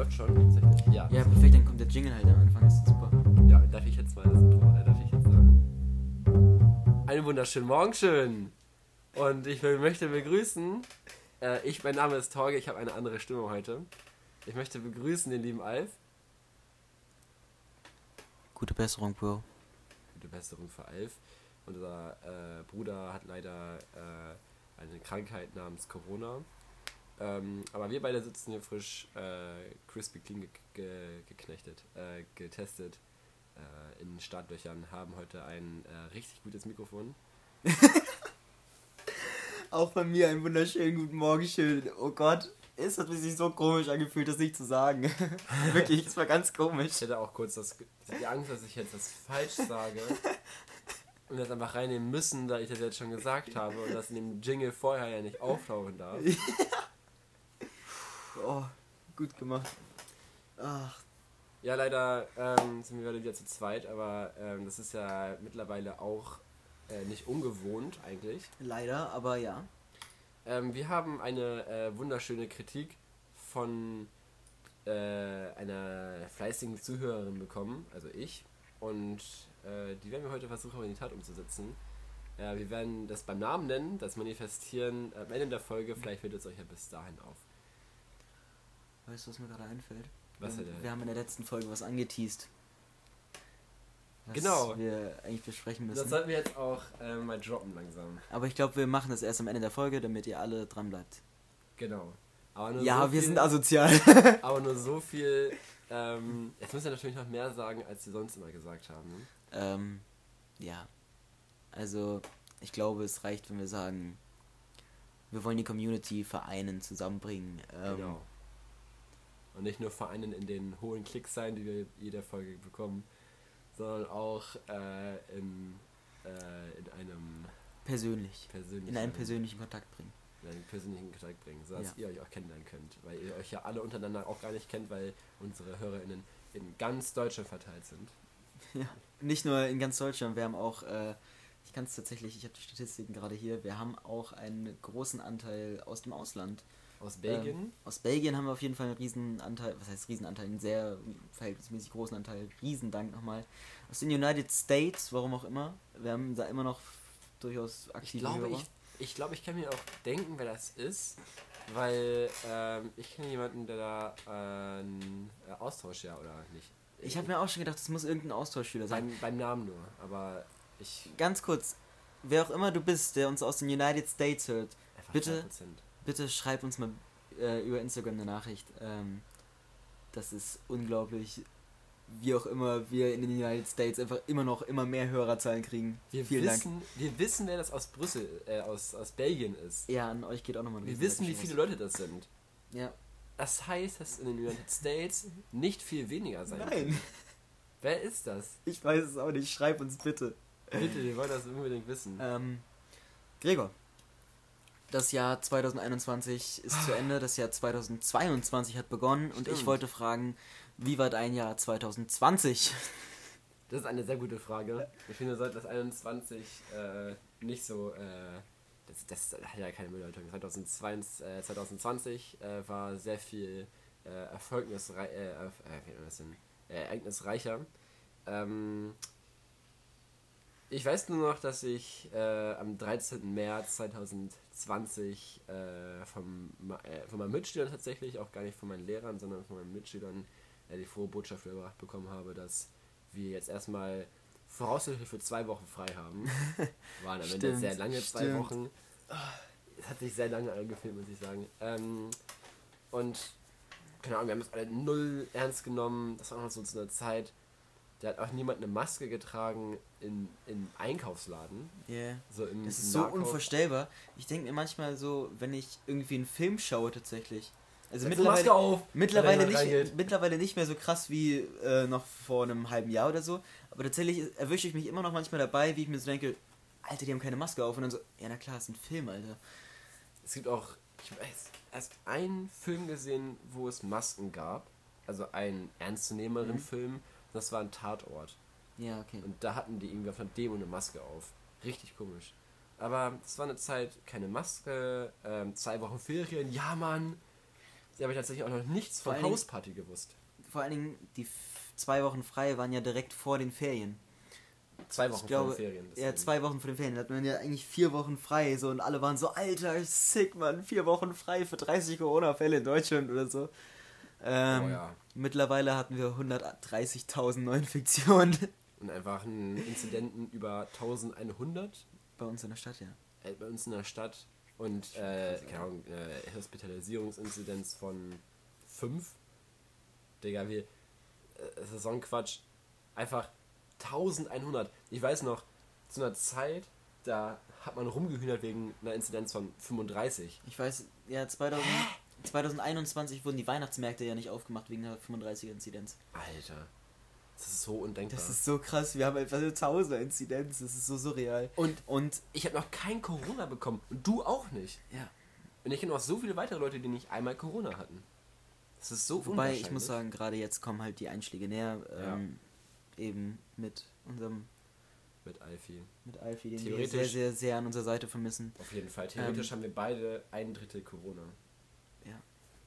läuft schon tatsächlich. Ja. Ja, perfekt, dann kommt der Jingle halt am Anfang, das ist super. Ja, darf ich jetzt mal das Intro, äh, darf ich jetzt sagen? Einen wunderschönen Morgen schön. Und ich möchte begrüßen, äh, ich, mein Name ist Torge, ich habe eine andere Stimme heute. Ich möchte begrüßen den lieben Alf. Gute Besserung, Bro. Gute Besserung für Alf. Unser äh, Bruder hat leider äh, eine Krankheit namens Corona. Ähm, aber wir beide sitzen hier frisch äh, crispy clean ge ge geknechtet, äh, getestet äh, in Startlöchern, haben heute ein äh, richtig gutes Mikrofon. Auch bei mir einen wunderschönen guten Morgen, schön. Oh Gott, es hat sich so komisch angefühlt, das nicht zu sagen. Wirklich, es war ganz komisch. Ich hätte auch kurz das, die Angst, dass ich jetzt das falsch sage und das einfach reinnehmen müssen, da ich das jetzt schon gesagt habe und das in dem Jingle vorher ja nicht auftauchen darf. Oh, gut gemacht. Ach, Ja, leider ähm, sind wir wieder zu zweit, aber ähm, das ist ja mittlerweile auch äh, nicht ungewohnt eigentlich. leider, aber ja. Ähm, wir haben eine äh, wunderschöne Kritik von äh, einer fleißigen Zuhörerin bekommen, also ich. Und äh, die werden wir heute versuchen, in die Tat umzusetzen. Äh, wir werden das beim Namen nennen, das Manifestieren am Ende der Folge. Vielleicht fällt es euch ja bis dahin auf. Weißt du, was mir gerade einfällt? Was wir, denn? wir haben in der letzten Folge was angeteased. Was Genau. wir eigentlich besprechen Das müssen. sollten wir jetzt auch äh, mal droppen langsam. Aber ich glaube, wir machen das erst am Ende der Folge, damit ihr alle dran bleibt. Genau. Aber nur Ja, so wir viel, sind asozial. Aber nur so viel. Ähm, jetzt müssen wir natürlich noch mehr sagen, als wir sonst immer gesagt haben. Ne? ähm, ja. Also, ich glaube, es reicht, wenn wir sagen, wir wollen die Community vereinen, zusammenbringen. Ähm, Genau. Und nicht nur vereinen in den hohen Klicks sein, die wir jeder Folge bekommen, sondern auch äh, in, äh, in einem Persönlich. persönlichen, In einen persönlichen Kontakt bringen. in einen persönlichen Kontakt bringen, sodass Ja. ihr euch auch kennenlernen könnt. Weil ihr euch ja alle untereinander auch gar nicht kennt, weil unsere HörerInnen in ganz Deutschland verteilt sind. Ja. Nicht nur in ganz Deutschland, wir haben auch, äh, ich kann es tatsächlich, ich habe die Statistiken gerade hier, wir haben auch einen großen Anteil aus dem Ausland. Aus Belgien. Ähm, aus Belgien haben wir auf jeden Fall einen Riesenanteil, was heißt Riesenanteil, einen sehr verhältnismäßig großen Anteil. Riesendank nochmal. Aus den United States, warum auch immer. Wir haben da immer noch durchaus Ich aktive glaube, Hörer. ich, ich glaube, ich kann mir auch denken, wer das ist, weil ähm, ich kenne jemanden, der da äh, einen Austausch ja oder nicht. Ich habe mir auch schon gedacht, das muss irgendein Austauschschüler sein. beim, beim Namen nur, aber ich Ganz kurz, wer auch immer du bist, der uns aus den United States hört, Bitte? 2%. bitte schreib uns mal äh, über Instagram eine Nachricht. Ähm, das ist unglaublich, wie auch immer wir in den United States einfach immer noch immer mehr Hörerzahlen kriegen. Wir Vielen Dank. wissen, wir wissen, wer das aus Brüssel, äh, aus, aus Belgien ist. Ja, an euch geht auch nochmal ein Wir wissen, wie viele Leute das sind. Ja. Das heißt, dass in den United States nicht viel weniger sein Nein, können. Wer ist das? ich weiß es auch nicht. Schreib uns bitte. Bitte, wir wollen das unbedingt wissen. Ähm, Gregor, das Jahr 2021 ist zu Ende, das Jahr 2022 hat begonnen und ich Stimmt. wollte fragen, wie war dein Jahr 2020? Das ist eine sehr gute Frage. Ich finde, wir sollten das 21 äh, nicht so. Äh, das, das hat ja keine Bedeutung. 2022, äh, 2020 äh, war sehr viel äh, erfolgnisrei äh, äh, wie nennt man das denn? Äh, ereignisreicher. Ähm, ich weiß nur noch, dass ich äh, am 13. März 2020 äh, vom, äh, von meinen Mitschülern tatsächlich, auch gar nicht von meinen Lehrern, sondern von meinen Mitschülern äh, die frohe Botschaft überbracht bekommen habe, dass wir jetzt erstmal voraussichtlich für zwei Wochen frei haben. Waren am Ende sehr lange zwei stimmt. Wochen. Es hat sich sehr lange angefühlt, muss ich sagen. Ähm, und keine Ahnung, wir haben es alle null ernst genommen. Das war auch noch so zu einer Zeit. Da hat auch niemand eine Maske getragen in, in Einkaufsladen. Yeah. So im Das ist so Nahkauf- unvorstellbar. Ich denke mir manchmal so, wenn ich irgendwie einen Film schaue tatsächlich. Also Setz Maske mittlerweile, auf, mittlerweile, nicht, mittlerweile nicht mehr so krass wie äh, noch vor einem halben Jahr oder so. Aber tatsächlich erwische ich mich immer noch manchmal dabei, wie ich mir so denke, Alter, die haben keine Maske auf. Und dann so, ja na klar, ist ein Film, Alter. Es gibt auch, ich erst, erst einen Film gesehen, wo es Masken gab. Also einen ernstzunehmeren Mhm. Film. Das war ein Tatort. Ja, okay. Und da hatten die irgendwie auf einer Demo eine Maske auf. Richtig komisch. Aber es war eine Zeit, keine Maske, ähm, zwei Wochen Ferien, ja Mann. Ja, aber ich tatsächlich auch noch nichts Vor von Hausparty gewusst. Vor allen Dingen, die zwei Wochen frei waren ja direkt vor den Ferien. Zwei Wochen glaube, vor den Ferien. Ja, deswegen. zwei Wochen vor den Ferien. Da hat man ja eigentlich vier Wochen frei. So, und alle waren so, Alter, sick, Mann. Vier Wochen frei für 30 Corona-Fälle in Deutschland oder so. Ähm, Oh ja. Mittlerweile hatten wir 130.000 Neuinfektionen. Und einfach einen Inzidenten über 1100 Bei uns in der Stadt, ja. äh, bei uns in der Stadt und äh, keine Ahnung, äh, Hospitalisierungsinzidenz von 5. Digga, wir. Äh, das ist so ein Quatsch. Einfach 1100. Ich weiß noch, zu einer Zeit, da hat man rumgehühnert wegen einer Inzidenz von 35. Ich weiß, ja, 2000, 2021 wurden die Weihnachtsmärkte ja nicht aufgemacht wegen der 35er-Inzidenz. Alter. Das ist so undenkbar. Das ist so krass. Wir haben einfach eine 1000er-Inzidenz. Das ist so surreal. und Und, ich habe noch kein Corona bekommen. Und du auch nicht. ja. Und ich kenne auch so viele weitere Leute, die nicht einmal Corona hatten. Das ist so Wobei, ich muss sagen, gerade jetzt kommen halt die Einschläge näher. Ja. Ähm, Eben mit unserem, Mit Alfie. mit Alfie, den wir sehr, sehr, sehr an unserer Seite vermissen. Auf jeden Fall. Theoretisch Ähm, haben wir beide ein Drittel Corona.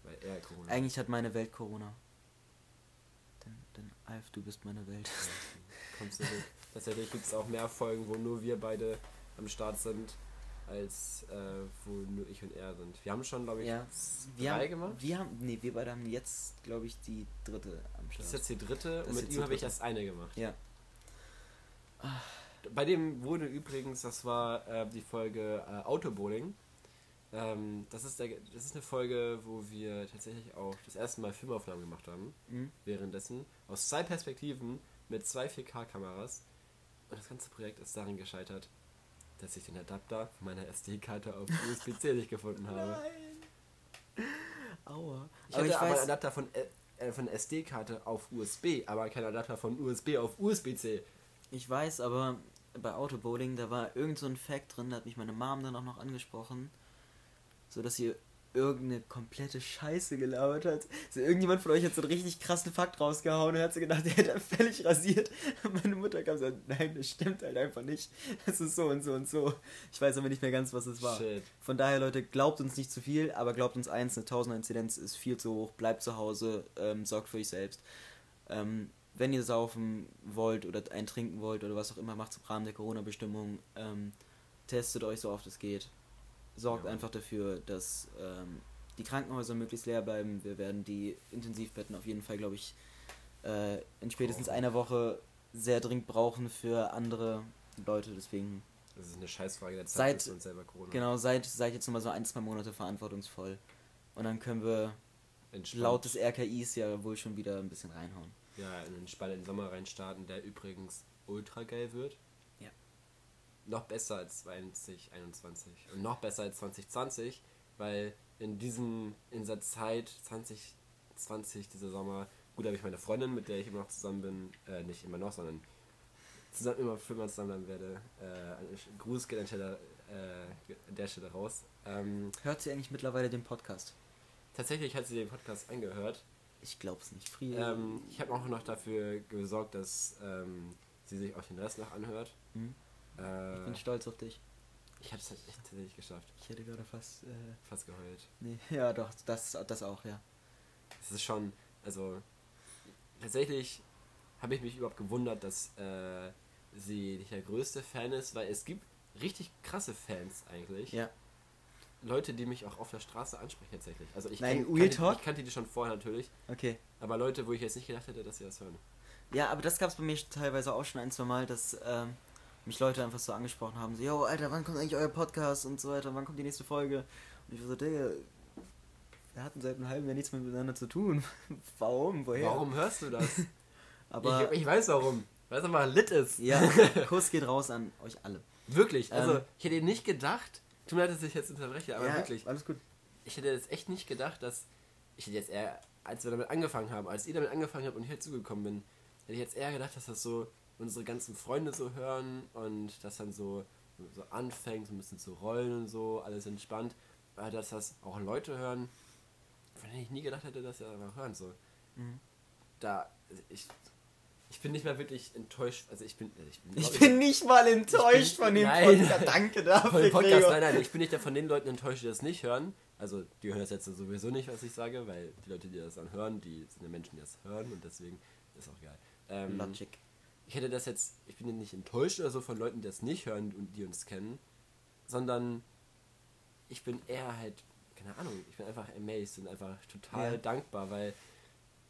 Weil er Corona Eigentlich hat meine Welt Corona. Denn, denn Alf, du bist meine Welt. Kommst du mit. Tatsächlich gibt es auch mehr Folgen, wo nur wir beide am Start sind, als äh, wo nur ich und er sind. Wir haben schon, glaube ich, Ja, wir drei haben, gemacht. Wir haben, nee, wir beide haben jetzt, glaube ich, die dritte am Das Start. ist jetzt die dritte Das und mit ihm habe ich erst eine gemacht. ja. Bei dem wurde übrigens, das war äh, die Folge äh, Autobowling. Ähm, das, ist der, das ist eine Folge, wo wir tatsächlich auch das erste Mal Filmaufnahmen gemacht haben. Mhm. Währenddessen. Aus zwei Perspektiven mit zwei 4K-Kameras. Und das ganze Projekt ist darin gescheitert, dass ich den Adapter von meiner SD-Karte auf USB-C nicht gefunden habe. Aua. Ich aber hatte ich aber einen Adapter von, äh, von SD-Karte auf USB, aber keinen Adapter von USB auf USB-C. ich weiß, aber bei Autobowling, da war irgend so ein Fact drin, da hat mich meine Mom dann auch noch angesprochen, so dass sie irgendeine komplette Scheiße gelabert hat. So irgendjemand von euch hat so einen richtig krassen Fakt rausgehauen und hat so gedacht, der hätte völlig rasiert. Und meine Mutter kam so, nein, das stimmt halt einfach nicht. Das ist so und so und so. Ich weiß aber nicht mehr ganz, was es war. Shit. Von daher, Leute, glaubt uns nicht zu viel, aber glaubt uns eins, eine 1000er Inzidenz ist viel zu hoch. Bleibt zu Hause, ähm, sorgt für euch selbst. Ähm, wenn ihr saufen wollt oder einen trinken wollt oder was auch immer, macht im Rahmen der Corona-Bestimmung. Ähm, testet euch so oft es geht. Sorgt Ja. einfach dafür, dass ähm, die Krankenhäuser möglichst leer bleiben. Wir werden die Intensivbetten auf jeden Fall, glaube ich, äh, in spätestens Brauchen. einer Woche sehr dringend brauchen für andere Leute. Deswegen Das ist eine Scheißfrage der Zeit, uns selber Corona Genau, seid, seid jetzt nochmal so ein, zwei Monate verantwortungsvoll. Und dann können wir entspannt, laut des RKIs ja wohl schon wieder ein bisschen reinhauen. ja, in einen entspannten Sommer reinstarten, der übrigens ultra geil wird. Noch besser als 2021 und noch besser als 2020, weil in diesem, in dieser Zeit 2020, dieser Sommer, gut, habe ich meine Freundin, mit der ich immer noch zusammen bin, äh, nicht immer noch, sondern zusammen immer für immer zusammen bleiben werde. Äh, Gruß geht an der Stelle, äh, an der Stelle raus. Ähm, Hört sie eigentlich mittlerweile den Podcast? tatsächlich hat sie den Podcast angehört Ich glaub's nicht. Früher. ähm, ich habe auch noch dafür gesorgt, dass ähm, sie sich auch den Rest noch anhört. Hm? Ich Äh, bin stolz auf dich. ich habe es halt echt tatsächlich geschafft. Ich hätte gerade fast. Äh, Fast geheult. nee, ja, doch, das, das auch, ja. Es ist schon, also tatsächlich habe ich mich überhaupt gewundert, dass äh, sie nicht der größte Fan ist, weil es gibt richtig krasse Fans eigentlich. Ja. Leute, die mich auch auf der Straße ansprechen tatsächlich. Also ich, Nein, Real kannte, Talk? ich kannte die schon vorher natürlich, Okay. aber Leute, wo ich jetzt nicht gedacht hätte, dass sie das hören. Ja, aber das gab's bei mir teilweise auch schon ein, zwei Mal, dass ähm, mich Leute einfach so angesprochen haben: so, yo, Alter, wann kommt eigentlich euer Podcast und so weiter, wann kommt die nächste Folge? Und ich war so, Digga, wir hatten seit einem halben Jahr nichts mehr miteinander zu tun. Warum? Woher? Warum hörst du das? Aber ich, ich weiß warum. Weil es einfach lit ist. ja, Kuss geht raus an euch alle. Wirklich, also Ähm, ich hätte nicht gedacht, tut mir leid, dass ich jetzt unterbreche, aber ja, wirklich, Alles gut. ich hätte jetzt echt nicht gedacht, dass ich hätte jetzt eher, als wir damit angefangen haben, als ihr damit angefangen habt und hier zugekommen bin, hätte ich jetzt eher gedacht, dass das so unsere ganzen Freunde so hören und das dann so, so anfängt, so ein bisschen zu rollen und so, alles entspannt, aber dass das auch Leute hören, von denen ich nie gedacht hätte, dass sie einfach hören so. Mhm. Da, ich, ich bin nicht mal wirklich enttäuscht. Also ich bin. äh, Ich bin, Ich bin nicht mal enttäuscht bin- von dem Nein. Podcast. Danke dafür, von dem Podcast, Gregor. nein, nein, ich bin nicht von den Leuten enttäuscht, die das nicht hören. Also, die hören das jetzt sowieso nicht, was ich sage, weil die Leute, die das dann hören, die sind ja Menschen, die das hören und deswegen ist auch geil. Ähm, Logic. Ich hätte das jetzt, ich bin ja nicht enttäuscht oder so von Leuten, die das nicht hören und die uns kennen, sondern ich bin eher halt, keine Ahnung, ich bin einfach amazed und einfach total Ja. dankbar, weil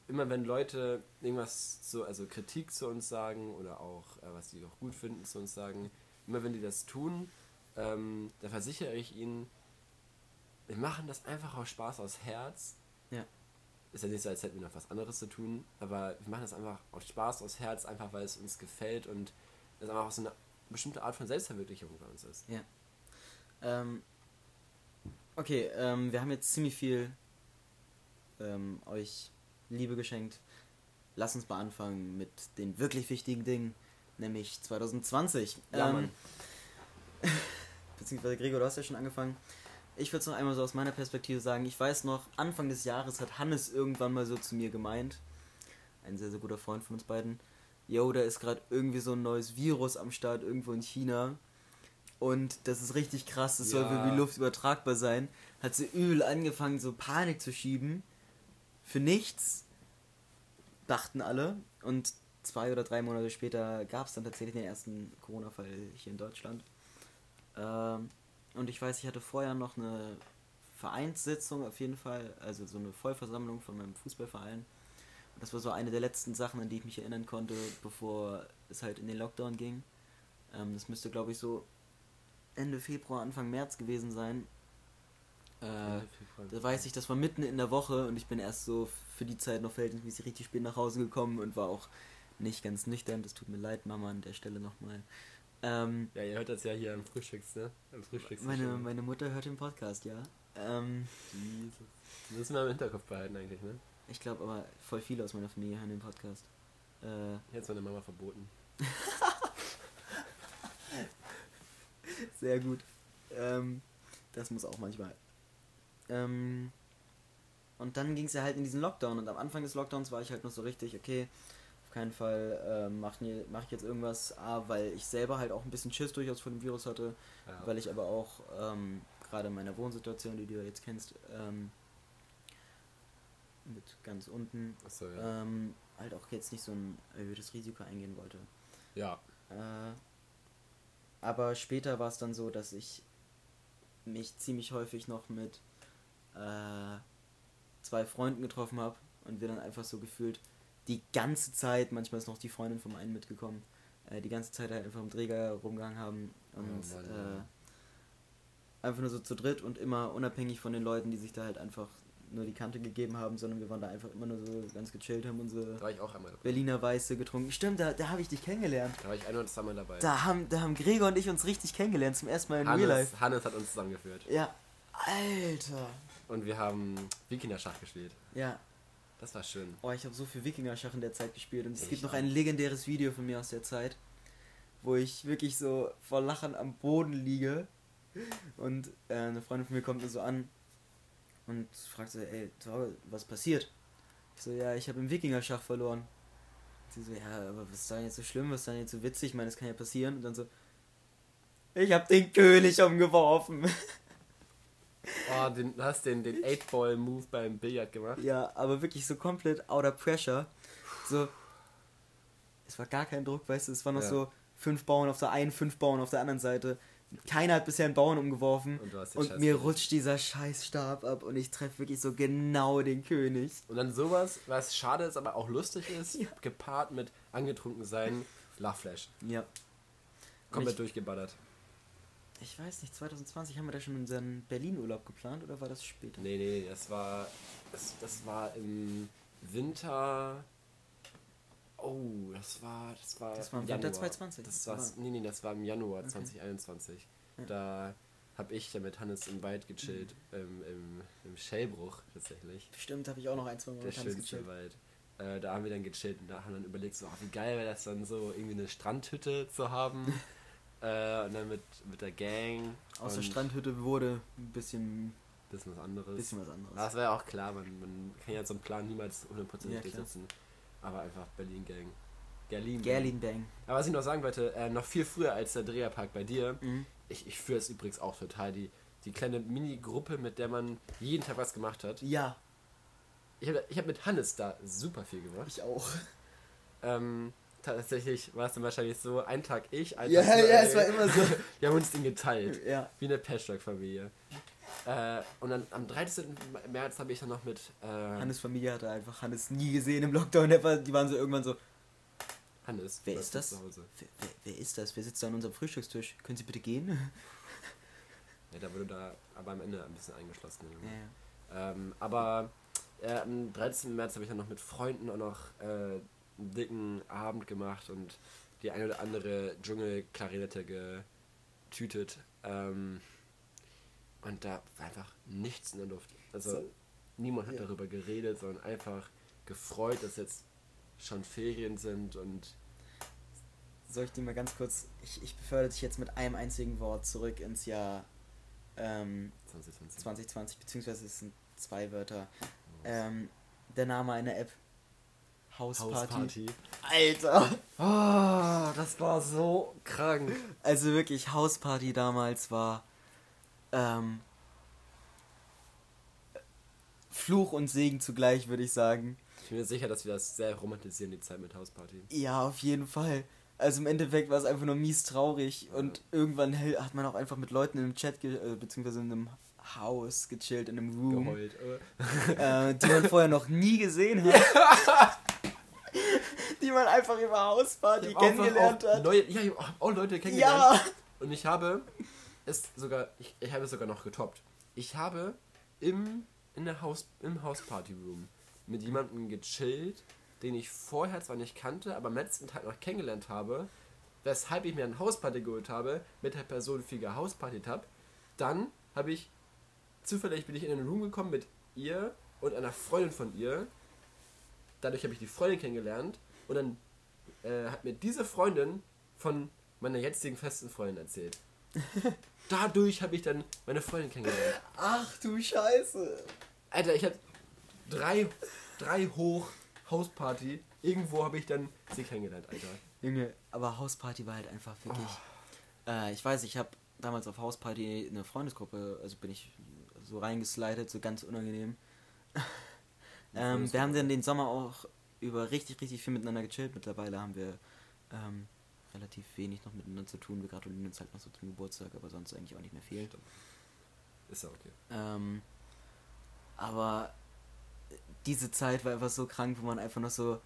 immer wenn Leute irgendwas so, also Kritik zu uns sagen oder auch äh, was sie auch gut finden zu uns sagen, immer wenn die das tun, ähm, da versichere ich ihnen, wir machen das einfach aus Spaß, aus Herz. Ja. Ist ja nicht so, als hätten wir noch was anderes zu tun, aber wir machen das einfach aus Spaß, aus Herz, einfach weil es uns gefällt und es einfach auch so eine bestimmte Art von Selbstverwirklichung bei uns ist. Ja. Ähm, okay, ähm, wir haben jetzt ziemlich viel ähm, euch Liebe geschenkt. Lass uns mal anfangen mit den wirklich wichtigen Dingen, nämlich 2020. Ja, ähm, Mann. beziehungsweise Gregor, du hast ja schon angefangen. Ich würde es noch einmal so aus meiner Perspektive sagen. Ich weiß noch, Anfang des Jahres hat Hannes irgendwann mal so zu mir gemeint, ein sehr, sehr guter Freund von uns beiden, yo, da ist gerade irgendwie so ein neues Virus am Start irgendwo in China. Und das ist richtig krass, das soll Ja. wie Luft übertragbar sein. Hat sie übel angefangen, so Panik zu schieben. Für nichts. Dachten alle. Und zwei oder drei Monate später gab es dann tatsächlich den ersten Corona-Fall hier in Deutschland. Ähm, und ich weiß, ich hatte vorher noch eine Vereinssitzung auf jeden Fall, also so eine Vollversammlung von meinem Fußballverein. Und das war so eine der letzten Sachen, an die ich mich erinnern konnte, bevor es halt in den Lockdown ging. Ähm, das müsste, glaube ich, so Ende Februar, Anfang März gewesen sein. Äh, da weiß ich, das war mitten in der Woche und ich bin erst so für die Zeit noch verhältnismäßig richtig spät nach Hause gekommen und war auch nicht ganz nüchtern. Das tut mir leid, Mama, an der Stelle nochmal. Ähm, Ja, ihr hört das ja hier am Frühstücks, ne? Am Frühstücks. meine, meine Mutter hört den Podcast, ja. Ähm, Jesus. Das müssen wir im Hinterkopf behalten eigentlich, ne? ich glaube aber, voll viele aus meiner Familie hören den Podcast. Äh, Jetzt meine Mama verboten. sehr gut. Ähm, das muss auch manchmal. Ähm, und dann ging es ja halt in diesen Lockdown und am Anfang des Lockdowns war ich halt noch so richtig, okay, keinen Fall ähm, mache mach ich jetzt irgendwas, A, weil ich selber halt auch ein bisschen Schiss durchaus vor dem Virus hatte, Ja. weil ich aber auch ähm, gerade in meiner Wohnsituation, die du ja jetzt kennst, ähm, mit ganz unten, Achso, ja. ähm, halt auch jetzt nicht so ein erhöhtes Risiko eingehen wollte. ja. Äh, aber später war es dann so, dass ich mich ziemlich häufig noch mit äh, zwei Freunden getroffen habe und wir dann einfach so gefühlt die ganze Zeit, manchmal ist noch die Freundin vom einen mitgekommen, äh, die ganze Zeit halt einfach im Träger rumgegangen haben und Oh äh, einfach nur so zu dritt und immer unabhängig von den Leuten, die sich da halt einfach nur die Kante gegeben haben, sondern wir waren da einfach immer nur so ganz gechillt, haben unsere. Berliner Weiße getrunken. Stimmt, da, da habe ich dich kennengelernt. Da war ich ein oder zweimal dabei. Da haben, da haben Gregor und ich uns richtig kennengelernt, zum ersten Mal in Real Hannes, Life. Hannes hat uns zusammengeführt. Ja. Alter. Und wir haben Wikinger-Schach gespielt. Ja. Das war schön. Oh, ich habe so viel Wikinger-Schach in der Zeit gespielt und es Ich gibt noch auch. ein legendäres Video von mir aus der Zeit, wo ich wirklich so vor Lachen am Boden liege und äh, eine Freundin von mir kommt mir so an und fragt so, ey, Torge, was passiert? Ich so, ja, ich habe im Wikinger-Schach verloren. Sie so, ja, aber was ist da jetzt so schlimm, was ist da jetzt so witzig? Ich meine, das kann ja passieren. Und dann so, ich habe den König umgeworfen. Oh, den, du hast den, den 8-Ball-Move beim Billard gemacht. Ja, aber wirklich so komplett outer pressure. So, es war gar kein Druck, weißt du, es waren noch Ja. so fünf Bauern auf der einen, fünf Bauern auf der anderen Seite. Keiner hat bisher einen Bauern umgeworfen. Und Und mir rutscht dieser scheiß Stab ab und ich treffe wirklich so genau den König. Und dann sowas, was schade ist, aber auch lustig ist, Ja. gepaart mit angetrunken sein, Lachflash. Ja. Komplett durchgeballert. Ich weiß nicht, 2020 haben wir da schon unseren Berlin-Urlaub geplant oder war das später? Nee, nee, das war. Das, das war im Winter. Oh, das war. Das war, Das war im im Winter Januar. 2020. Das war, Aber- nee, nee, das war im Januar Okay. 2021. Ja. Da habe ich ja mit Hannes im Wald gechillt, Mhm. ähm, im, im Schellbruch tatsächlich. Bestimmt habe ich auch noch ein, zwei Mal Der mit schönste gechillt. Wald. Äh, da haben wir dann gechillt und da haben dann überlegt, so, ach, wie geil wäre das dann so, irgendwie eine Strandhütte zu haben. äh, und dann mit, mit der Gang. Aus der Strandhütte wurde ein bisschen, Bisschen was anderes. bisschen was anderes. Das wäre auch klar, man, man kann ja so einen Plan niemals hundertprozentig Ja, durchsetzen. Aber einfach Berlin-Gang. Gerlin. Gerlin Bang. Aber was ich noch sagen wollte, äh, noch viel früher als der Dreherpark bei dir, Mhm. ich, ich fühle es übrigens auch total, die, die kleine Mini-Gruppe, mit der man jeden Tag was gemacht hat. Ja, Ich habe ich hab mit Hannes da super viel gemacht. ich auch. Ähm, tatsächlich war es dann wahrscheinlich so, ein Tag ich, ein Ja, Tag ja, ey. es war immer so. Wir haben uns den geteilt. Ja. Wie eine Patchwork-Familie. Äh, und dann am 13. März habe ich dann noch mit äh, Hannes Familie hatte einfach Hannes nie gesehen im Lockdown. War- Die waren so irgendwann so, Hannes. wer ist das? Wer, wer, wer ist das? Wer sitzt da an unserem Frühstückstisch? Können Sie bitte gehen? Ja, da wurde da aber am Ende ein bisschen eingeschlossen. Ja, ja. Ähm, aber äh, am 13. März habe ich dann noch mit Freunden auch noch äh, einen dicken Abend gemacht und die eine oder andere Dschungelklarinette getütet. Ähm, und da war einfach nichts in der Luft. Also So. niemand hat Ja. darüber geredet, sondern einfach gefreut, dass jetzt schon Ferien sind und Soll ich dir mal ganz kurz. Ich, ich befördere dich jetzt mit einem einzigen Wort zurück ins Jahr ähm, 2020. 2020, beziehungsweise es sind zwei Wörter. Ähm, der Name einer App. Hausparty. Hausparty. Alter! Oh, das war so krank. Also wirklich, Hausparty damals war ähm, Fluch und Segen zugleich, würde ich sagen. Ich bin mir sicher, dass wir das sehr romantisieren, die Zeit mit Hausparty. Ja, auf jeden Fall. Also im Endeffekt war es einfach nur mies traurig und irgendwann hat man auch einfach mit Leuten in einem Chat, ge äh, beziehungsweise in einem Haus gechillt, in einem Room, Geheult. äh. die man vorher noch nie gesehen hat. die man einfach über Hausparty Ich kennengelernt hat. Neue, ja, ich hab auch, Leute kennengelernt. Ja! Und ich habe es sogar, ich, ich habe es sogar noch getoppt. Ich habe im, in der Haus, im Hausparty-Room mit jemandem gechillt, den ich vorher zwar nicht kannte, aber am letzten Tag noch kennengelernt habe, weshalb ich mir eine Hausparty geholt habe, mit der Person viel gehauspartyt habe. Dann habe ich, zufällig bin ich in einen Room gekommen mit ihr und einer Freundin von ihr. Dadurch habe ich die Freundin kennengelernt und dann äh, hat mir diese Freundin von meiner jetzigen festen Freundin erzählt. Dadurch habe ich dann meine Freundin kennengelernt. Ach du Scheiße. Alter, ich hatte drei, drei hoch Hausparty. Irgendwo habe ich dann sie kennengelernt, Alter. Junge, aber Hausparty war halt einfach wirklich. Äh, ich weiß, ich habe damals auf Hausparty eine Freundesgruppe, also bin ich so reingeslidet, so ganz unangenehm. ähm, wir haben dann den Sommer auch über richtig, richtig viel miteinander gechillt. Mittlerweile haben wir ähm, relativ wenig noch miteinander zu tun. Wir gratulieren uns halt noch so zum Geburtstag, aber sonst eigentlich auch nicht mehr viel. Ist ja okay. Ähm, aber diese Zeit war einfach so krank, wo man einfach noch so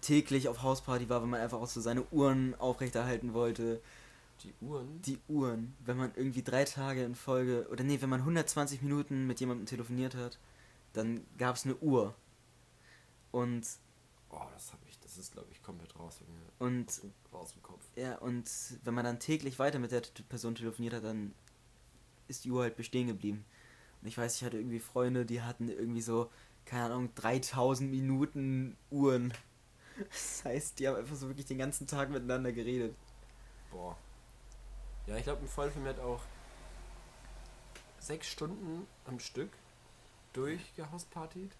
täglich auf Hausparty war, wenn man einfach auch so seine Uhren aufrechterhalten wollte. Die Uhren. Die Uhren, wenn man irgendwie drei Tage in Folge, oder nee, wenn man 120 Minuten mit jemandem telefoniert hat, dann gab es eine Uhr. Und, Oh, das habe ich. Das ist, glaube ich, komplett raus bei mir. und, Raus im Kopf. ja, und wenn man dann täglich weiter mit der Person telefoniert hat, dann ist die Uhr halt bestehen geblieben. Und ich weiß, ich hatte irgendwie Freunde, die hatten irgendwie so, keine Ahnung, 3000 Minuten Uhren. Das heißt, die haben einfach so wirklich den ganzen Tag miteinander geredet. Boah. Ja, ich glaube, ein Freund von mir hat auch sechs Stunden am Stück durchgehauspartied.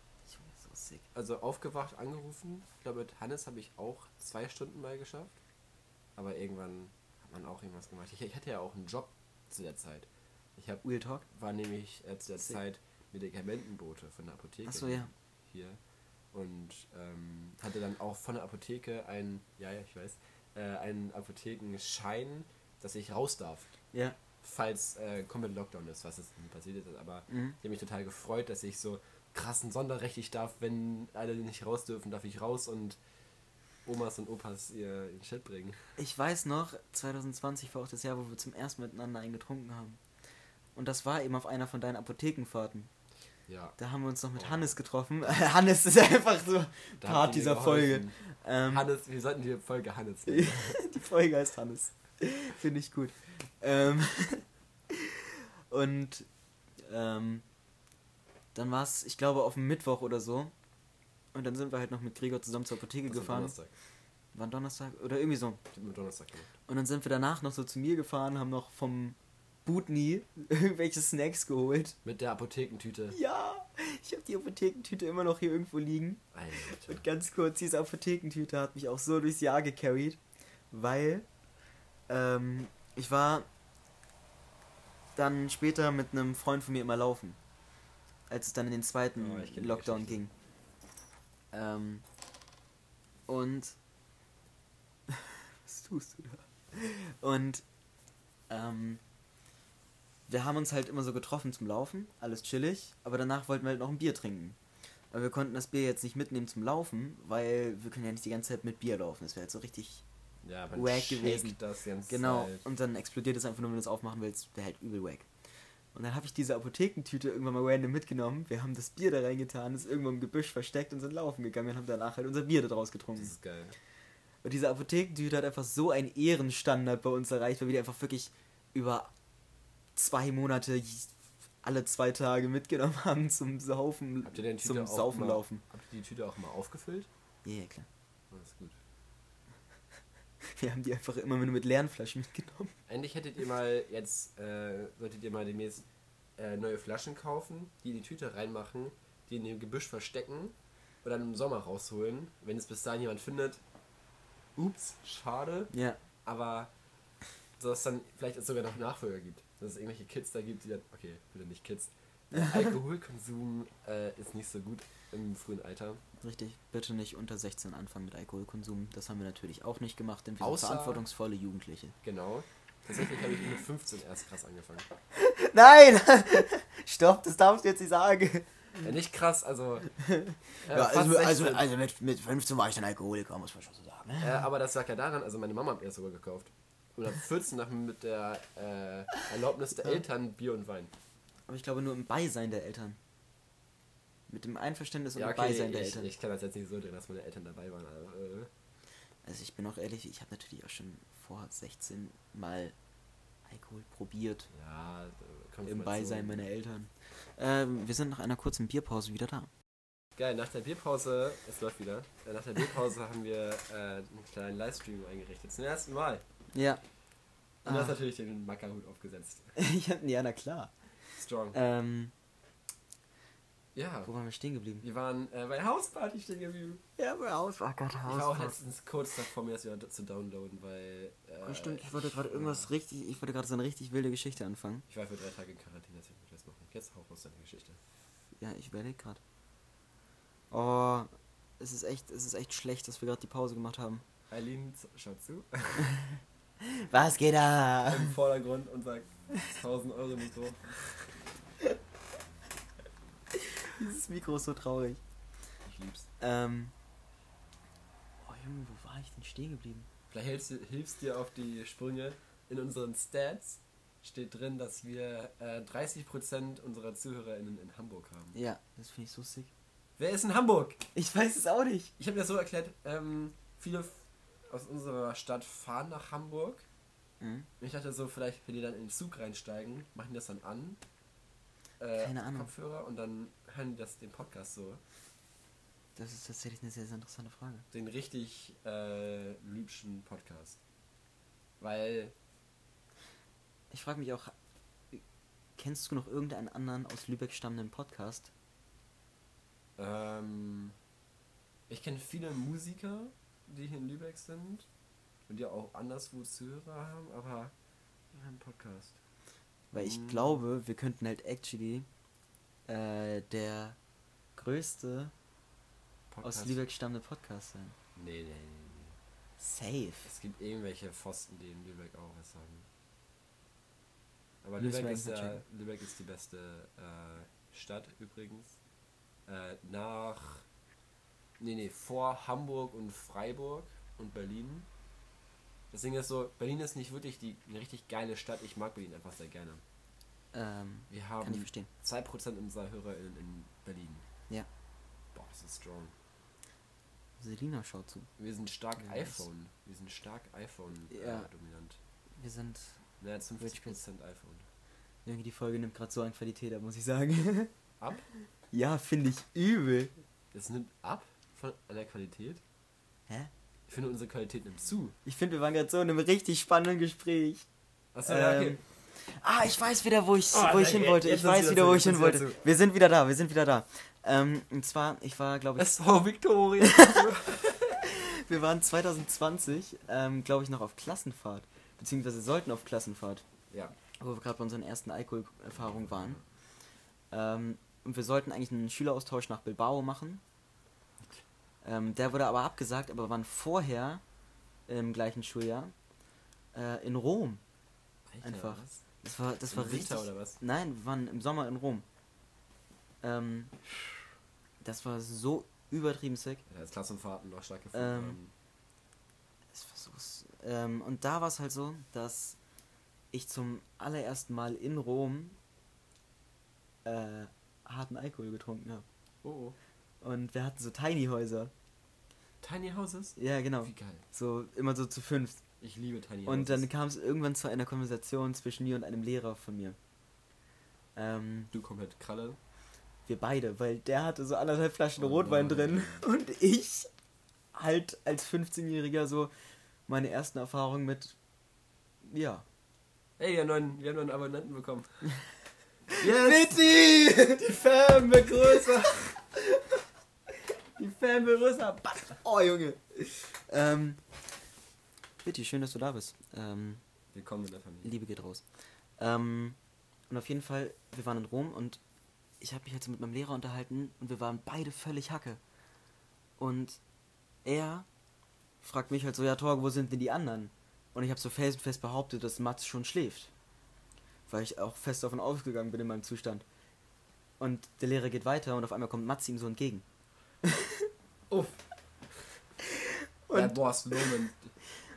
Sick. Also aufgewacht, angerufen. Ich glaube, mit Hannes habe ich auch zwei Stunden mal geschafft. Aber irgendwann hat man auch irgendwas gemacht. Ich, ich hatte ja auch einen Job zu der Zeit. Ich hab, Real Talk? war nämlich äh, zu der Sick. Zeit Medikamentenbote von der Apotheke. Achso, ja. Hier. Und ähm, hatte dann auch von der Apotheke einen, ja, ja, ich weiß, äh, einen Apothekenschein, dass ich raus darf. Ja. Falls äh, komplett Lockdown ist, was jetzt passiert ist. Aber Mhm. ich habe mich total gefreut, dass ich so krassen Sonderrecht ich darf, wenn alle nicht raus dürfen, darf ich raus und Omas und Opas ihr in Shit bringen. Ich weiß noch, 2020 war auch das Jahr, wo wir zum ersten Mal miteinander einen getrunken haben. Und das war eben auf einer von deinen Apothekenfahrten. Ja. Da haben wir uns noch mit Oh. Hannes getroffen. Hannes ist einfach so da Part dieser Folge. Ähm, Hannes, wir sollten die Folge Hannes nennen. die Folge heißt Hannes. Finde ich gut. Ähm, und ähm, dann war es, ich glaube, auf dem Mittwoch oder so. Und dann sind wir halt noch mit Gregor zusammen zur Apotheke war gefahren. Donnerstag. War ein Donnerstag oder irgendwie so. Ich mit Donnerstag gemacht. Und dann sind wir danach noch so zu mir gefahren, haben noch vom Butni irgendwelche Snacks geholt. Mit der Apothekentüte. Ja, ich habe die Apothekentüte immer noch hier irgendwo liegen. Alter. Und ganz kurz, diese Apothekentüte hat mich auch so durchs Jahr gecarried, weil ähm, ich war dann später mit einem Freund von mir immer laufen, als es dann in den zweiten Oh, Lockdown ging. Ähm, und was tust du da? Und ähm, wir haben uns halt immer so getroffen zum Laufen, alles chillig, aber danach wollten wir halt noch ein Bier trinken. Aber wir konnten das Bier jetzt nicht mitnehmen zum Laufen, weil wir können ja nicht die ganze Zeit mit Bier laufen. Das wäre halt so richtig Ja, wack gewesen. Genau, Zeit. und dann explodiert es einfach nur, wenn du es aufmachen willst. Wäre halt übel wack. Und dann habe ich diese Apothekentüte irgendwann mal random mitgenommen. Wir haben das Bier da reingetan, ist irgendwo im Gebüsch versteckt und sind laufen gegangen und haben danach halt unser Bier da draus getrunken. Das ist geil. Und diese Apothekentüte hat einfach so einen Ehrenstandard bei uns erreicht, weil wir die einfach wirklich über zwei Monate alle zwei Tage mitgenommen haben zum Saufen, Habt ihr denn die zum Tüte auch Saufen mal, laufen. Habt ihr die Tüte auch mal aufgefüllt? Ja, ja, klar. Das ist gut. Wir haben die einfach immer nur mit leeren Flaschen mitgenommen. Endlich hättet ihr mal jetzt, äh, solltet ihr mal demnächst äh, neue Flaschen kaufen, die in die Tüte reinmachen, die in dem Gebüsch verstecken und dann im Sommer rausholen. Wenn es bis dahin jemand findet, ups, schade, Ja. aber so dass es dann vielleicht es sogar noch Nachfolger gibt. Dass es irgendwelche Kids da gibt, die dann, okay, bitte nicht Kids. Der Alkoholkonsum äh, ist nicht so gut im frühen Alter. Richtig, bitte nicht unter 16 anfangen mit Alkoholkonsum. Das haben wir natürlich auch nicht gemacht, denn wir Außer- sind verantwortungsvolle Jugendliche. Genau. Tatsächlich habe ich mit 15 erst krass angefangen. Nein! Stopp, das darfst du jetzt nicht sagen. Ja, nicht krass, also. Äh, Ja, also, also, 16. also mit, mit 15 war ich dann Alkoholiker, muss man schon so sagen. Äh, aber das lag ja daran, also meine Mama hat mir das sogar gekauft. Und ab 14 nach mit der äh, Erlaubnis der Eltern Bier und Wein. Aber ich glaube nur im Beisein der Eltern. Mit dem Einverständnis und Ja, okay, Beisein der ich, Eltern. ich kann das jetzt nicht so drehen, dass meine Eltern dabei waren. Aber, äh, Also ich bin auch ehrlich, ich habe natürlich auch schon vor 16 mal Alkohol probiert. ja, Im Beisein meiner Eltern. Ähm, wir sind nach einer kurzen Bierpause wieder da. Geil, nach der Bierpause, es läuft wieder. Äh, Nach der Bierpause haben wir äh, einen kleinen Livestream eingerichtet. Zum ersten Mal. Ja. Und du hast Ah. natürlich den Mackerhut aufgesetzt. ja, na klar. Strong. Ähm, Ja, wo waren wir stehen geblieben? wir waren äh, bei Hausparty stehen geblieben. Ja, bei Haus. Oh Gott, Ich war auch letztens kurz davor, mir das wieder zu downloaden, weil. Äh, Oh, stimmt, ich wollte gerade irgendwas richtig, ich wollte gerade so eine richtig wilde Geschichte anfangen. Ich war für drei Tage in Quarantäne, deswegen wollte ich das machen. Jetzt hau raus deine Geschichte. Ja, ich überlege gerade. Oh, es ist echt, es ist echt schlecht, dass wir gerade die Pause gemacht haben. Eileen schaut zu Was geht da? im Vordergrund und sagt 1000 Euro Mikro. Dieses Mikro ist so traurig. Ich lieb's. Ähm. Oh Junge, wo war ich denn stehen geblieben? Vielleicht hilfst, du- hilfst dir auf die Sprünge. In unseren Stats steht drin, dass wir äh, 30% unserer ZuhörerInnen in Hamburg haben. Ja, das finde ich so sick. Wer ist in Hamburg? Ich weiß es auch nicht. Ich habe mir das so erklärt, ähm, viele aus unserer Stadt fahren nach Hamburg. Mhm. Ich dachte so, vielleicht, wenn die dann in den Zug reinsteigen, machen die das dann an. Äh, Keine Ahnung. Kopfhörer und dann hören die das, den Podcast so. Das ist tatsächlich eine sehr, sehr interessante Frage. Den richtig äh, liebschen Podcast. Weil, Ich frage mich auch, kennst du noch irgendeinen anderen aus Lübeck stammenden Podcast? ähm, ich kenne viele Musiker, die hier in Lübeck sind und die auch anderswo Zuhörer haben, aber wir haben einen Podcast. Weil ich Mm. glaube, wir könnten halt actually äh, der größte Podcast. aus Lübeck stammende Podcast sein. Nee, nee, nee, nee. Safe. Es gibt irgendwelche Pfosten, die in Lübeck auch was haben. Aber Lübeck ist, checken. Lübeck ist die beste äh, Stadt übrigens. Äh, nach. Nee, nee, vor Hamburg und Freiburg und Berlin. Ding ist so, Berlin ist nicht wirklich die, eine richtig geile Stadt. Ich mag Berlin einfach sehr gerne. Ähm, Wir kann ich haben verstehen. 2% unserer Hörer in, in Berlin. Ja. Boah, das ist strong. Selina schaut zu. Wir sind stark Nice. iPhone. Wir sind stark iPhone Ja. äh, dominant. Wir sind. Naja, Rich 50% iPhone. Irgendwie die Folge nimmt gerade so an Qualität ab, muss ich sagen. Ab? ja, finde ich übel. Das nimmt ab von an der Qualität. Hä? Ich finde, unsere Qualität nimmt zu. Ich finde, wir waren gerade so in einem richtig spannenden Gespräch. Achso, ja, okay. Ah, ich weiß wieder, wo ich, Oh, wo ich hin wollte. Ich weiß wieder wo ich hin wollte. Wir sind wieder da, wir sind wieder da. Ähm, und zwar, ich war, glaube ich, SV Victoria. wir waren 2020, ähm, glaube ich, noch auf Klassenfahrt. Beziehungsweise sollten auf Klassenfahrt, ja. wo wir gerade bei unseren ersten Alkoholerfahrungen waren. Ähm, und wir sollten eigentlich einen Schüleraustausch nach Bilbao machen. Ähm, der wurde aber abgesagt, aber waren vorher im gleichen Schuljahr äh, in Rom. Alter, Einfach. was? Das war, das Im war Winter richtig. oder was? Nein, wir waren im Sommer in Rom. Ähm, das war so übertrieben sick. Ja, als Klassenfahrten noch stark gefunden Ähm, s- ähm, und da war es halt so, dass ich zum allerersten Mal in Rom äh, harten Alkohol getrunken habe. Oh, oh. Und wir hatten so Tiny-Häuser. Tiny Houses? Ja, genau. Wie geil. So immer so zu fünf. Ich liebe Tiny Houses. Und dann kam es irgendwann zu einer Konversation zwischen mir und einem Lehrer von mir. Ähm, Du komplett Kralle. wir beide, weil der hatte so anderthalb Flaschen Oh Rotwein nein. drin und ich halt als 15-Jähriger so meine ersten Erfahrungen mit, ja. Ey, wir haben neuen, wir haben neuen Abonnenten bekommen. Vitti! Die Fan wird größer. Die Fan größer. Oh, Junge. Ähm, Vitti, schön, dass du da bist. Ähm, Willkommen in der Familie. Liebe geht raus. Ähm, und auf jeden Fall, wir waren in Rom und ich habe mich halt so mit meinem Lehrer unterhalten und wir waren beide völlig Hacke. Und er fragt mich halt so, ja Torge, wo sind denn die anderen? Und ich habe so fest, fest behauptet, dass Mats schon schläft. Weil ich auch fest davon ausgegangen bin in meinem Zustand. Und der Lehrer geht weiter und auf einmal kommt Mats ihm so entgegen. Uff. Und- That was moment.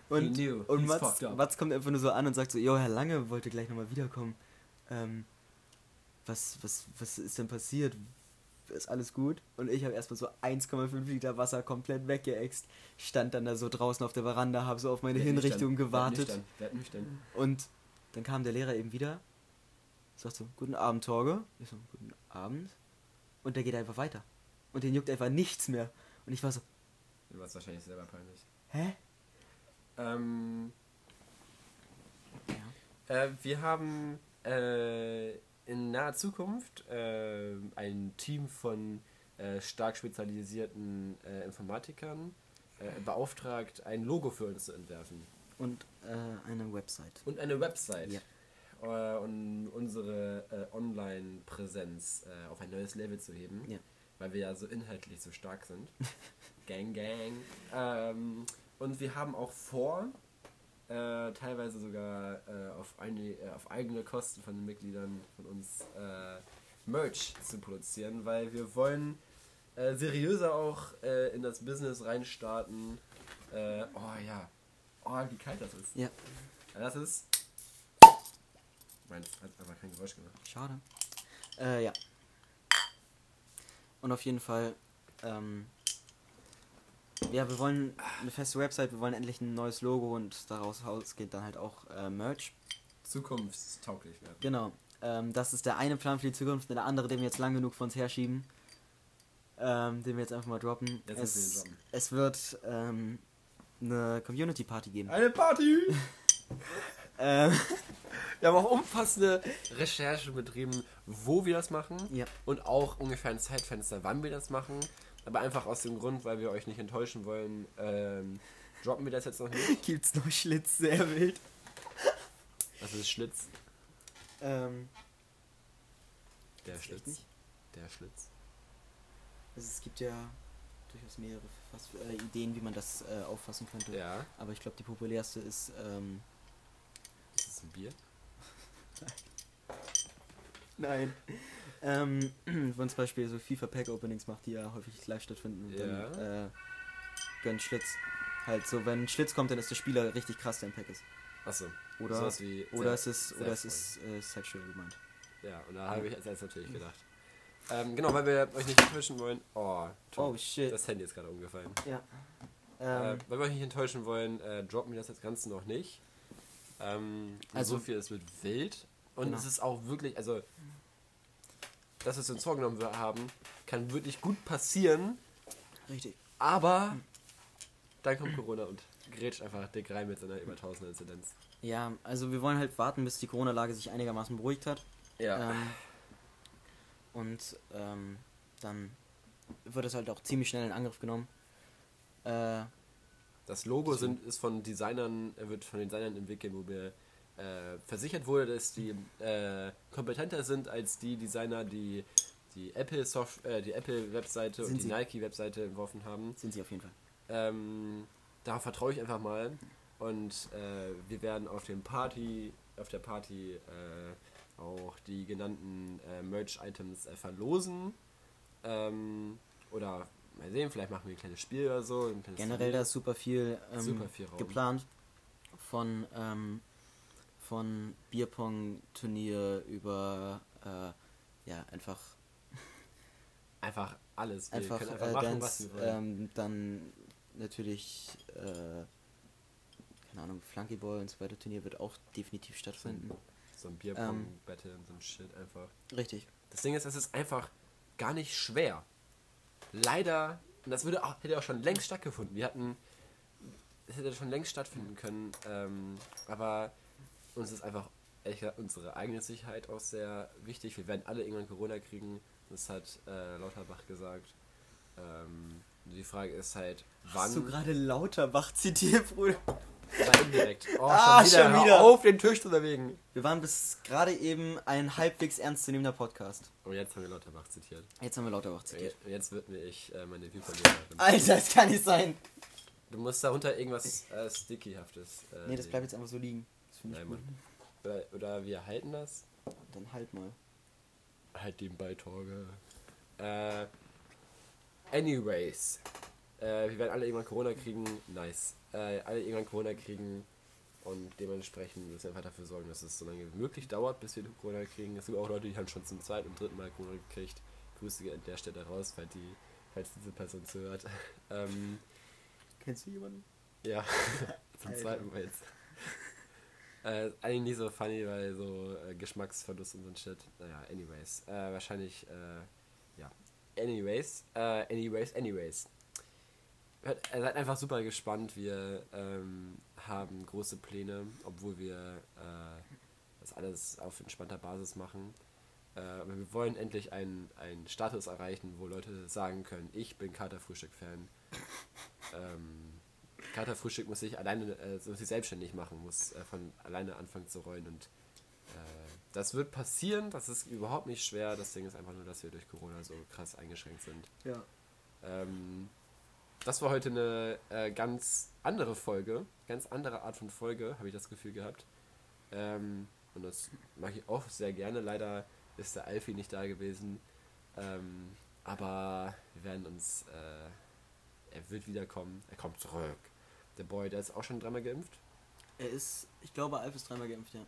Und, knew. und Mats. Mats kommt einfach nur so an und sagt so, jo, Herr Lange wollte gleich nochmal wiederkommen. Ähm, was, was, was ist denn passiert? Ist alles gut? Und ich habe erstmal so 1,5 Liter Wasser komplett weggeext. Stand dann da so draußen auf der Veranda, habe so auf meine Werd Hinrichtung nüchtern, gewartet. Werd nüchtern. Werd nüchtern. Und dann kam der Lehrer eben wieder. Sagt so, guten Abend, Torge. Ich so, guten Abend. Und der geht einfach weiter. Und den juckt einfach nichts mehr. Und ich war so, Mir war es wahrscheinlich selber peinlich. hä? Ähm, Ja. äh, wir haben äh, in naher Zukunft äh, ein Team von äh, stark spezialisierten äh, Informatikern äh, beauftragt, ein Logo für uns zu entwerfen. Und eine Website. Und eine Website. Ja. Und unsere äh, Online-Präsenz äh, auf ein neues Level zu heben. Ja. Weil wir ja so inhaltlich so stark sind. gang, gang. Ähm, und wir haben auch vor, äh, teilweise sogar äh, auf, eine, äh, auf eigene Kosten von den Mitgliedern von uns äh, Merch zu produzieren, weil wir wollen äh, seriöser auch äh, in das Business reinstarten. Oh ja. Oh, wie kalt das ist. Ja, Das ist. Meins hat aber kein Geräusch gemacht. schade. Äh, ja. Und auf jeden Fall, ähm, ja, wir wollen eine feste Website, wir wollen endlich ein neues Logo und daraus aus geht dann halt auch äh, Merch. Zukunftstauglich werden. Genau. Ähm, das ist der eine Plan für die Zukunft, und der andere, den wir jetzt lang genug vor uns herschieben. Ähm, den wir jetzt einfach mal droppen. Jetzt müssen wir es, droppen. es wird ähm, eine Community Party geben. Eine Party! Ähm, Wir haben auch umfassende Recherchen betrieben, wo wir das machen. ja. Und auch ungefähr ein Zeitfenster, wann wir das machen. Aber einfach aus dem Grund, weil wir euch nicht enttäuschen wollen, ähm, droppen wir das jetzt noch nicht. Gibt's noch Schlitz, sehr wild. Das ist Schlitz. Ähm, Der Schlitz. Der Schlitz. Also es gibt ja durchaus mehrere Fass äh, Ideen, wie man das äh, auffassen könnte. Ja. Aber ich glaube, die populärste ist, ähm, Ist das ein Bier? nein. Ähm, wenn man zum Beispiel so FIFA Pack Openings macht, die ja häufig live stattfinden, und Ja. dann äh, gönnt Schlitz. Halt so, wenn Schlitz kommt, dann ist der Spieler richtig krass, der im Pack ist. Achso. Oder, wie oder sehr- es ist, oder es ist äh, sexual gemeint. Ja, und da habe ich als erstes natürlich gedacht. Ähm, genau, weil wir euch nicht enttäuschen wollen. Oh, Oh shit. das Handy ist gerade umgefallen. ja. Äh, Ähm, weil wir euch nicht enttäuschen wollen, äh, droppen wir das jetzt Ganze noch nicht. Ähm, Also- so viel, es wird wild. Und Genau. es ist auch wirklich, also, dass wir es uns vorgenommen haben, kann wirklich gut passieren, richtig. aber dann kommt Corona und grätscht einfach dick rein mit seiner über 1000 Inzidenz. Ja, also wir wollen halt warten, bis die Corona-Lage sich einigermaßen beruhigt hat. Ja. Ähm, und ähm, dann wird es halt auch ziemlich schnell in Angriff genommen. Äh, Das Logo sind, ist von Designern, wird von den Designern entwickelt, wo mir äh, versichert wurde, dass die äh, kompetenter sind als die Designer, die die Apple Soft äh, die Apple Webseite und Sind die sie. Nike Webseite entworfen haben. sind sie auf jeden Fall. Ähm, da vertraue ich einfach mal und äh, wir werden auf dem Party auf der Party äh, auch die genannten äh, Merch-Items äh, verlosen. Ähm, oder mal sehen, vielleicht machen wir ein kleines Spiel oder so. Generell da ist super viel, ähm, Super viel geplant. Von, ähm, von Bierpong-Turnier über äh, ja, einfach, Einfach alles. Wir einfach, einfach äh, machen, wollen. ähm, dann natürlich äh, keine Ahnung, Flunkyball und so weiter Turnier wird auch definitiv stattfinden. so ein ähm, Bierpong-Battle und so ein Shit einfach. Richtig. Das Ding ist, es ist einfach gar nicht schwer. Leider, und das würde auch, hätte auch schon längst stattgefunden. Wir hatten, es hätte schon längst stattfinden können, ähm, aber uns ist einfach ehrlich gesagt, unsere eigene Sicherheit auch sehr wichtig. Wir werden alle irgendwann Corona kriegen. Das hat äh, Lauterbach gesagt. Ähm, die Frage ist halt, wann. Hast du gerade Lauterbach zitiert, Bruder? War indirekt. Oh, Ah, schon wieder. schon wieder. auf, den Tisch zu bewegen. Wir waren bis gerade eben ein halbwegs ernstzunehmender Podcast. Und jetzt haben wir Lauterbach zitiert. Jetzt haben wir Lauterbach zitiert. Jetzt widme ich äh, meine Viewverliererin. Alter, das kann nicht sein. Du musst darunter irgendwas äh, Stickyhaftes. Äh, Nee, das bleibt jetzt einfach so liegen. Finde ich Nein, gut. Mann. Oder, oder wir halten das. Dann halt mal. Halt den Beitorge. Äh, anyways. Äh, wir werden alle irgendwann Corona kriegen. Nice. Äh, alle irgendwann Corona kriegen. Und dementsprechend müssen wir einfach dafür sorgen, dass es so lange wie möglich dauert, bis wir Corona kriegen. Es gibt auch Leute, die haben schon zum zweiten und dritten Mal Corona gekriegt. Grüße an der Stelle raus, falls, die, falls diese Person zuhört. ähm, Kennst du jemanden? Ja, zum Alter. zweiten Mal jetzt. Äh, eigentlich nicht so funny, weil so äh, Geschmacksverlust und so ein Shit. Naja, anyways. Äh, wahrscheinlich, äh, ja. Anyways, äh, anyways, anyways. Hört, äh, seid einfach super gespannt. Wir ähm, haben große Pläne, obwohl wir das alles auf entspannter Basis machen. Aber wir wollen endlich einen, einen Status erreichen, wo Leute sagen können, ich bin Katerfrühstück-Fan. ähm, Katerfrühstück muss sich alleine, äh, muss sich selbstständig machen, muss äh, von alleine anfangen zu rollen und äh, das wird passieren, das ist überhaupt nicht schwer. Das Ding ist einfach nur, dass wir durch Corona so krass eingeschränkt sind. Ja. Ähm, das war heute eine äh, ganz andere Folge, ganz andere Art von Folge, habe ich das Gefühl gehabt. Ähm, und das mache ich auch sehr gerne. Leider ist der Alfie nicht da gewesen. Ähm, aber wir werden uns, äh, er wird wiederkommen, er kommt zurück. Der Boy, der ist auch schon dreimal geimpft. Er ist, ich glaube, Alf ist dreimal geimpft, ja.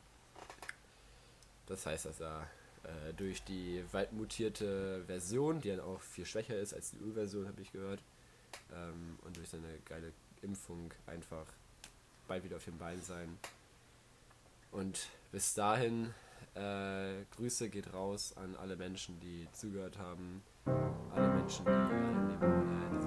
Das heißt, dass er äh, durch die weit mutierte Version, die dann auch viel schwächer ist als die Ur-Version, habe ich gehört, ähm, und durch seine geile Impfung einfach bald wieder auf den Beinen sein. Und bis dahin, äh, Grüße geht raus an alle Menschen, die zugehört haben, alle Menschen, die gerade neben